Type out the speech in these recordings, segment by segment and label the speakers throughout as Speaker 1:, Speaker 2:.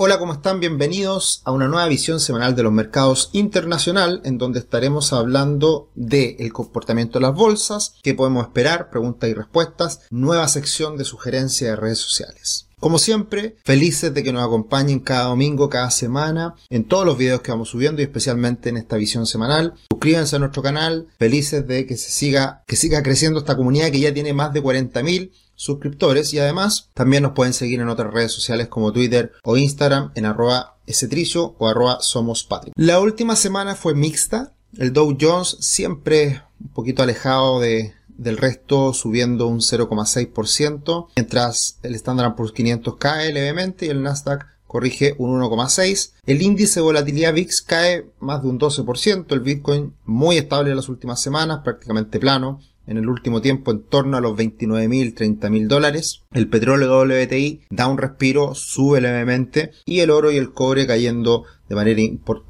Speaker 1: Hola, ¿cómo están? Bienvenidos a una nueva visión semanal de los mercados internacional, en donde estaremos hablando del comportamiento de las bolsas, qué podemos esperar, preguntas y respuestas, nueva sección de sugerencias de redes sociales. Como siempre, felices de que nos acompañen cada domingo, cada semana, en todos los videos que vamos subiendo y especialmente en esta visión semanal. Suscríbanse a nuestro canal, felices de que se siga, que siga creciendo esta comunidad que ya tiene más de 40.000 suscriptores y además también nos pueden seguir en otras redes sociales como Twitter o Instagram en arroba estricio o arroba somos La última semana fue mixta. El Dow Jones siempre un poquito alejado de, del resto subiendo un 0,6%, mientras el Standard Poor's 500 cae levemente y el Nasdaq corrige un 1,6%. El índice de volatilidad VIX cae más de un 12%, el Bitcoin muy estable en las últimas semanas, prácticamente plano, en el último tiempo en torno a los 29.000, 30.000 dólares. El petróleo WTI da un respiro, sube levemente y el oro y el cobre cayendo de manera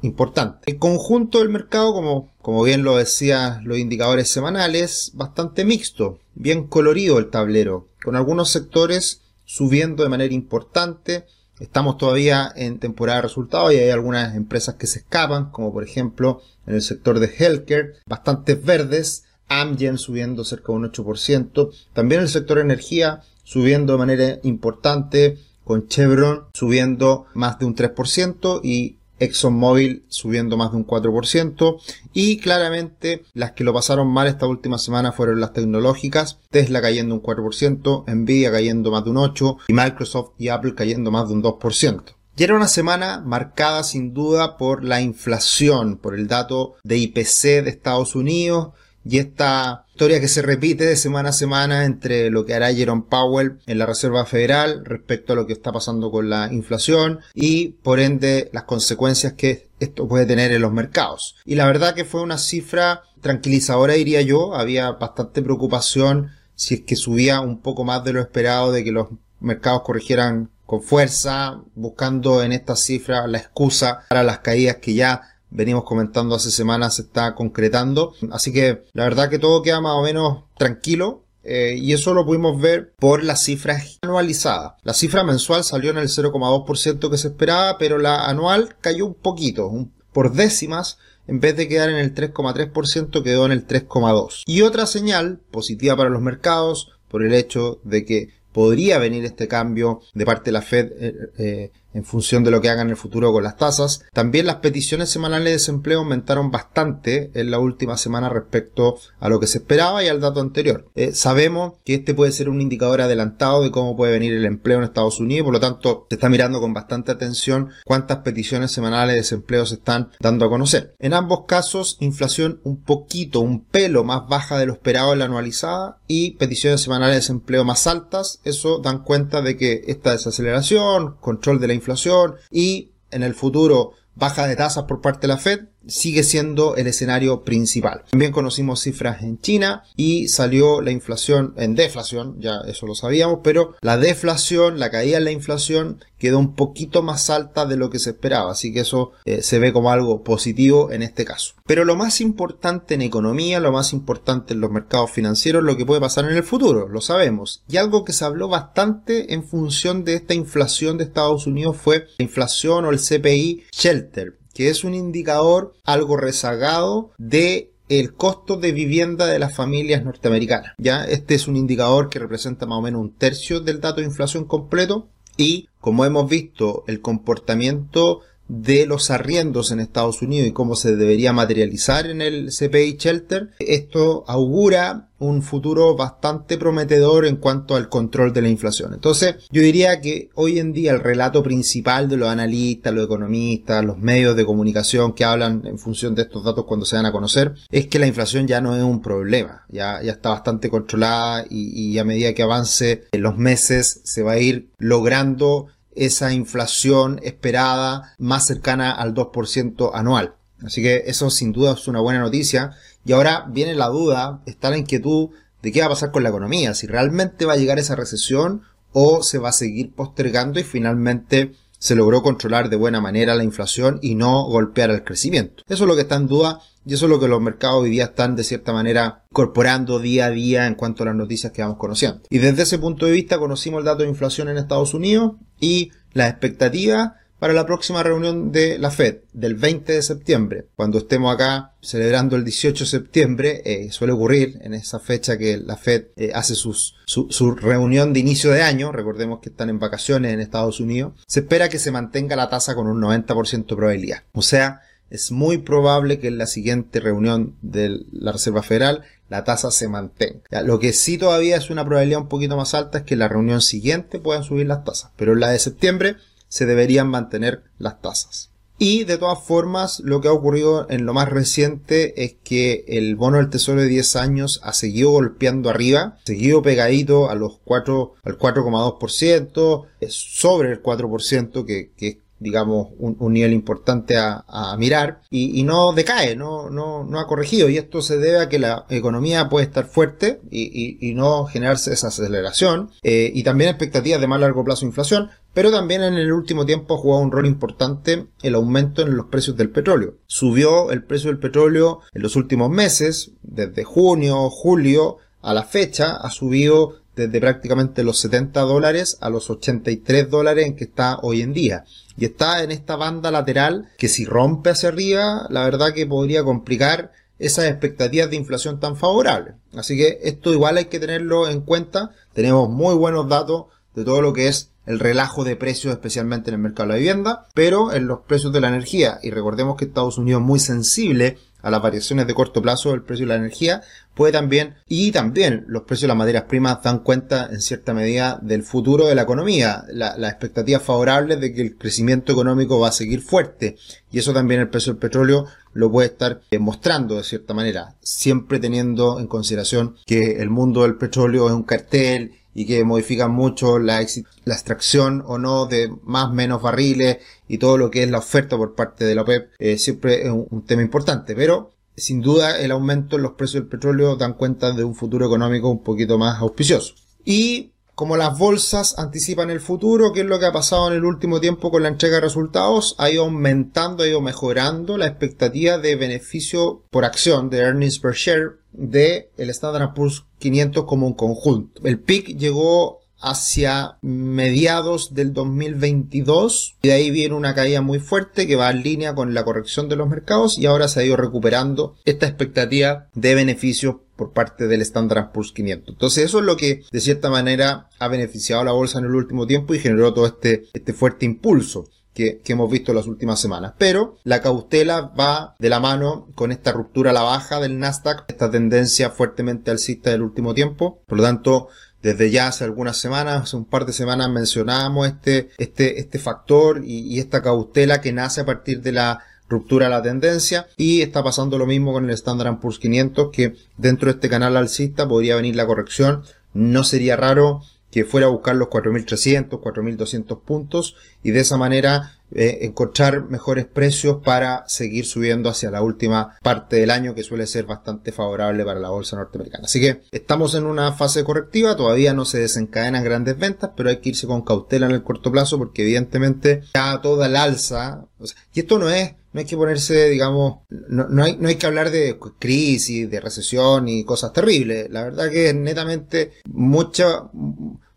Speaker 1: importante. El conjunto del mercado, como, como bien lo decían los indicadores semanales, bastante mixto, bien colorido el tablero, con algunos sectores subiendo de manera importante. Estamos todavía en temporada de resultados y hay algunas empresas que se escapan, como por ejemplo en el sector de healthcare, bastantes verdes, Amgen subiendo cerca de un 8%, también el sector energía subiendo de manera importante, con Chevron subiendo más de un 3% y ExxonMobil subiendo más de un 4% y claramente las que lo pasaron mal esta última semana fueron las tecnológicas, Tesla cayendo un 4%, Nvidia cayendo más de un 8% y Microsoft y Apple cayendo más de un 2%. Y era una semana marcada sin duda por la inflación, por el dato de IPC de Estados Unidos, y esta historia que se repite de semana a semana entre lo que hará Jerome Powell en la Reserva Federal respecto a lo que está pasando con la inflación y por ende las consecuencias que esto puede tener en los mercados. Y la verdad que fue una cifra tranquilizadora diría yo, había bastante preocupación si es que subía un poco más de lo esperado de que los mercados corrigieran con fuerza, buscando en esta cifra la excusa para las caídas que ya venimos comentando hace semanas se está concretando. Así que la verdad que todo queda más o menos tranquilo. Eh, y eso lo pudimos ver por las cifras anualizadas. La cifra mensual salió en el 0,2% que se esperaba, pero la anual cayó un poquito, por décimas, en vez de quedar en el 3,3% quedó en el 3,2%. Y otra señal positiva para los mercados, por el hecho de que podría venir este cambio de parte de la Fed eh, eh, en función de lo que haga en el futuro con las tasas. También las peticiones semanales de desempleo aumentaron bastante en la última semana respecto a lo que se esperaba y al dato anterior. Eh, sabemos que este puede ser un indicador adelantado de cómo puede venir el empleo en Estados Unidos, por lo tanto se está mirando con bastante atención cuántas peticiones semanales de desempleo se están dando a conocer. En ambos casos, inflación un poquito, un pelo más baja de lo esperado en la anualizada y peticiones semanales de desempleo más altas. Eso dan cuenta de que esta desaceleración, control de la inflación y en el futuro baja de tasas por parte de la Fed sigue siendo el escenario principal. También conocimos cifras en China y salió la inflación en deflación, ya eso lo sabíamos, pero la deflación, la caída en la inflación quedó un poquito más alta de lo que se esperaba, así que eso eh, se ve como algo positivo en este caso. Pero lo más importante en economía, lo más importante en los mercados financieros, lo que puede pasar en el futuro, lo sabemos. Y algo que se habló bastante en función de esta inflación de Estados Unidos fue la inflación o el CPI Shelter que es un indicador algo rezagado de el costo de vivienda de las familias norteamericanas. Ya este es un indicador que representa más o menos un tercio del dato de inflación completo y como hemos visto el comportamiento de los arriendos en Estados Unidos y cómo se debería materializar en el CPI Shelter, esto augura un futuro bastante prometedor en cuanto al control de la inflación. Entonces, yo diría que hoy en día el relato principal de los analistas, los economistas, los medios de comunicación que hablan en función de estos datos cuando se dan a conocer, es que la inflación ya no es un problema, ya, ya está bastante controlada y, y a medida que avance en los meses se va a ir logrando esa inflación esperada más cercana al 2% anual. Así que eso sin duda es una buena noticia. Y ahora viene la duda, está la inquietud de qué va a pasar con la economía, si realmente va a llegar esa recesión o se va a seguir postergando y finalmente se logró controlar de buena manera la inflación y no golpear el crecimiento. Eso es lo que está en duda y eso es lo que los mercados hoy día están de cierta manera incorporando día a día en cuanto a las noticias que vamos conociendo. Y desde ese punto de vista conocimos el dato de inflación en Estados Unidos y las expectativas para la próxima reunión de la Fed del 20 de septiembre, cuando estemos acá celebrando el 18 de septiembre, eh, suele ocurrir en esa fecha que la Fed eh, hace sus, su, su, reunión de inicio de año, recordemos que están en vacaciones en Estados Unidos, se espera que se mantenga la tasa con un 90% de probabilidad. O sea, es muy probable que en la siguiente reunión de la Reserva Federal la tasa se mantenga. lo que sí todavía es una probabilidad un poquito más alta es que en la reunión siguiente puedan subir las tasas, pero en la de septiembre se deberían mantener las tasas. Y de todas formas, lo que ha ocurrido en lo más reciente es que el bono del tesoro de 10 años ha seguido golpeando arriba, seguido pegadito a los 4, al 4,2%, sobre el 4%, que, que es digamos, un, nivel importante a, a mirar y, y, no decae, no, no, no ha corregido y esto se debe a que la economía puede estar fuerte y, y, y no generarse esa aceleración eh, y también expectativas de más largo plazo inflación, pero también en el último tiempo ha jugado un rol importante el aumento en los precios del petróleo. Subió el precio del petróleo en los últimos meses, desde junio, julio, a la fecha ha subido desde prácticamente los 70 dólares a los 83 dólares en que está hoy en día. Y está en esta banda lateral que si rompe hacia arriba, la verdad que podría complicar esas expectativas de inflación tan favorables. Así que esto igual hay que tenerlo en cuenta. Tenemos muy buenos datos de todo lo que es el relajo de precios, especialmente en el mercado de la vivienda, pero en los precios de la energía. Y recordemos que Estados Unidos es muy sensible a las variaciones de corto plazo del precio de la energía, puede también, y también los precios de las materias primas dan cuenta en cierta medida del futuro de la economía, la, la expectativa favorable de que el crecimiento económico va a seguir fuerte, y eso también el precio del petróleo lo puede estar eh, mostrando de cierta manera, siempre teniendo en consideración que el mundo del petróleo es un cartel y que modifican mucho la, extracción o no de más menos barriles y todo lo que es la oferta por parte de la OPEP eh, siempre es un, un, tema importante pero sin duda el aumento en los precios del petróleo dan cuenta de un futuro económico un poquito más auspicioso y como las bolsas anticipan el futuro, ¿qué es lo que ha pasado en el último tiempo con la entrega de resultados? Ha ido aumentando, ha ido mejorando la expectativa de beneficio por acción, de earnings per share, de el Standard Poor's 500 como un conjunto. El PIC llegó hacia mediados del 2022 y de ahí viene una caída muy fuerte que va en línea con la corrección de los mercados y ahora se ha ido recuperando esta expectativa de beneficios por parte del Standard Poor's 500. Entonces eso es lo que de cierta manera ha beneficiado a la bolsa en el último tiempo y generó todo este, este fuerte impulso. Que, que, hemos visto en las últimas semanas. Pero la cautela va de la mano con esta ruptura a la baja del Nasdaq, esta tendencia fuertemente alcista del último tiempo. Por lo tanto, desde ya hace algunas semanas, hace un par de semanas mencionábamos este, este, este factor y, y esta cautela que nace a partir de la ruptura de la tendencia y está pasando lo mismo con el Standard Poor's 500 que dentro de este canal alcista podría venir la corrección no sería raro que fuera a buscar los 4.300, 4.200 puntos y de esa manera eh, encontrar mejores precios para seguir subiendo hacia la última parte del año que suele ser bastante favorable para la bolsa norteamericana. Así que estamos en una fase correctiva, todavía no se desencadenan grandes ventas, pero hay que irse con cautela en el corto plazo porque evidentemente ya toda el alza, y esto no es no hay que ponerse, digamos, no, no, hay, no hay que hablar de crisis, de recesión y cosas terribles. La verdad que es netamente mucha,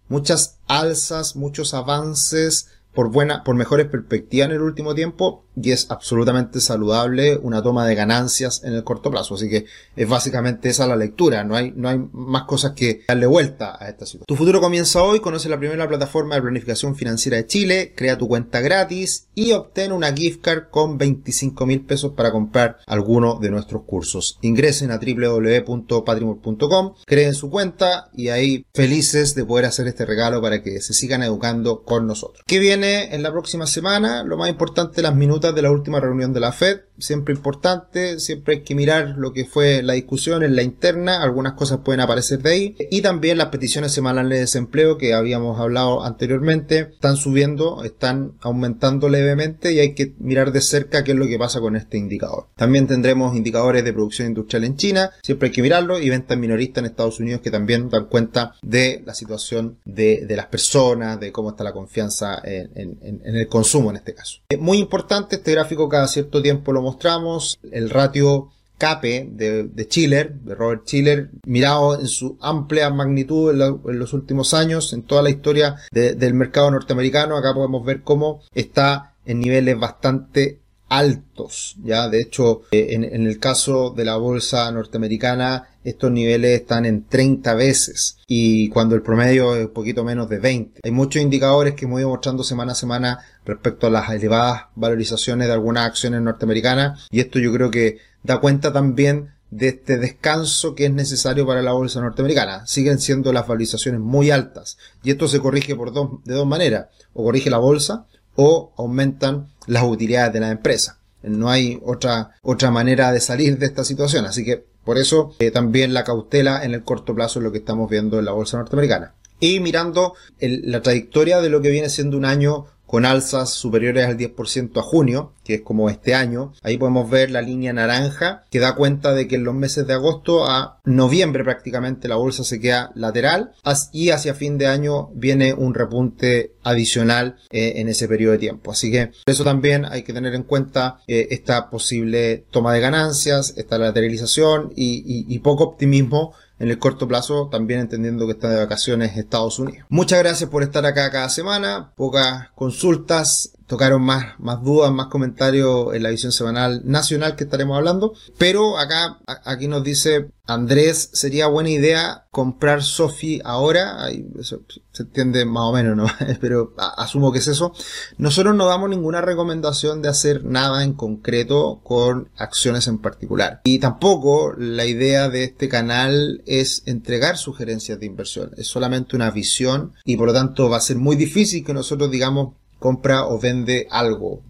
Speaker 1: muchas alzas, muchos avances por buena, por mejores perspectivas en el último tiempo y es absolutamente saludable una toma de ganancias en el corto plazo. Así que es básicamente esa la lectura. No hay, no hay más cosas que darle vuelta a esta situación. Tu futuro comienza hoy. Conoce la primera plataforma de planificación financiera de Chile. Crea tu cuenta gratis y obtén una gift card con 25 mil pesos para comprar alguno de nuestros cursos. Ingresen a www.patrimor.com, creen su cuenta y ahí felices de poder hacer este regalo para que se sigan educando con nosotros. ¿Qué viene en la próxima semana? Lo más importante, las minutos de la última reunión de la Fed, siempre importante, siempre hay que mirar lo que fue la discusión en la interna, algunas cosas pueden aparecer de ahí, y también las peticiones semanales de desempleo que habíamos hablado anteriormente, están subiendo, están aumentando levemente y hay que mirar de cerca qué es lo que pasa con este indicador. También tendremos indicadores de producción industrial en China, siempre hay que mirarlo, y ventas minoristas en Estados Unidos que también dan cuenta de la situación de, de las personas, de cómo está la confianza en, en, en el consumo en este caso. Es muy importante este gráfico cada cierto tiempo lo mostramos. El ratio CAPE de, de Schiller, de Robert Schiller, mirado en su amplia magnitud en, en los últimos años, en toda la historia de, del mercado norteamericano. Acá podemos ver cómo está en niveles bastante altos, ya de hecho eh, en, el caso de la bolsa norteamericana estos niveles están en 30 veces y cuando el promedio es un poquito menos de 20. Hay muchos indicadores que hemos ido mostrando semana a semana respecto a las elevadas valorizaciones de algunas acciones norteamericanas y esto yo creo que da cuenta también de este descanso que es necesario para la bolsa norteamericana. Siguen siendo las valorizaciones muy altas y esto se corrige por dos, de dos maneras. O corrige la bolsa o aumentan las utilidades de la empresa. No hay otra, otra manera de salir de esta situación. Así que por eso eh, también la cautela en el corto plazo es lo que estamos viendo en la bolsa norteamericana. Y mirando la trayectoria de lo que viene siendo un año con alzas superiores al 10% a junio, que es como este año. Ahí podemos ver la línea naranja que da cuenta de que en los meses de agosto a noviembre prácticamente la bolsa se queda lateral y hacia fin de año viene un repunte adicional eh, en ese periodo de tiempo. Así que eso también hay que tener en cuenta eh, esta posible toma de ganancias, esta lateralización y poco optimismo en el corto plazo, también entendiendo que está de vacaciones Estados Unidos. Muchas gracias por estar acá cada semana, pocas consultas, tocaron más, más dudas, más comentarios en la visión semanal nacional que estaremos hablando. Pero acá, aquí nos dice Andrés, sería buena idea comprar Sofi ahora. eso se entiende más o menos, ¿no? Pero asumo que es eso. Nosotros no damos ninguna recomendación de hacer nada en concreto con acciones en particular. Y tampoco la idea de este canal es entregar sugerencias de inversión. Es solamente una visión y por lo tanto va a ser muy difícil que nosotros digamos compra o vende algo.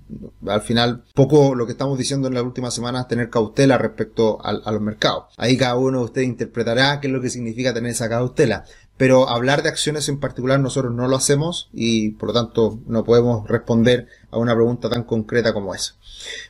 Speaker 1: Al final, poco lo que estamos diciendo en las últimas semanas, tener cautela respecto a, los mercados. Ahí cada uno de ustedes interpretará qué es lo que significa tener esa cautela. Pero hablar de acciones en particular nosotros no lo hacemos y por lo tanto no podemos responder a una pregunta tan concreta como esa.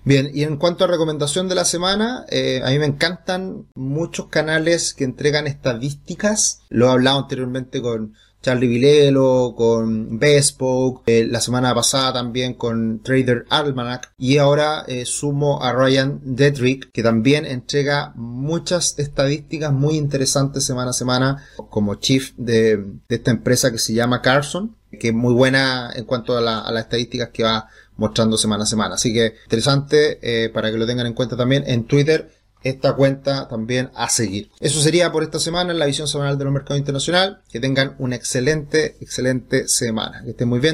Speaker 1: Bien, y en cuanto a recomendación de la semana, eh, a mí me encantan muchos canales que entregan estadísticas. Lo he hablado anteriormente con Charlie Vilelo, con Bespoke, eh, la semana pasada también con Trader Almanac y ahora eh, sumo a Ryan Dedrick que también entrega muchas estadísticas muy interesantes semana a semana como chief de, esta empresa que se llama Carson que es muy buena en cuanto a, las estadísticas que va mostrando semana a semana. Así que interesante eh, para que lo tengan en cuenta también en Twitter esta cuenta también a seguir. Eso sería por esta semana en la visión semanal de los mercados internacional. Que tengan una excelente, excelente semana. Que estén muy bien.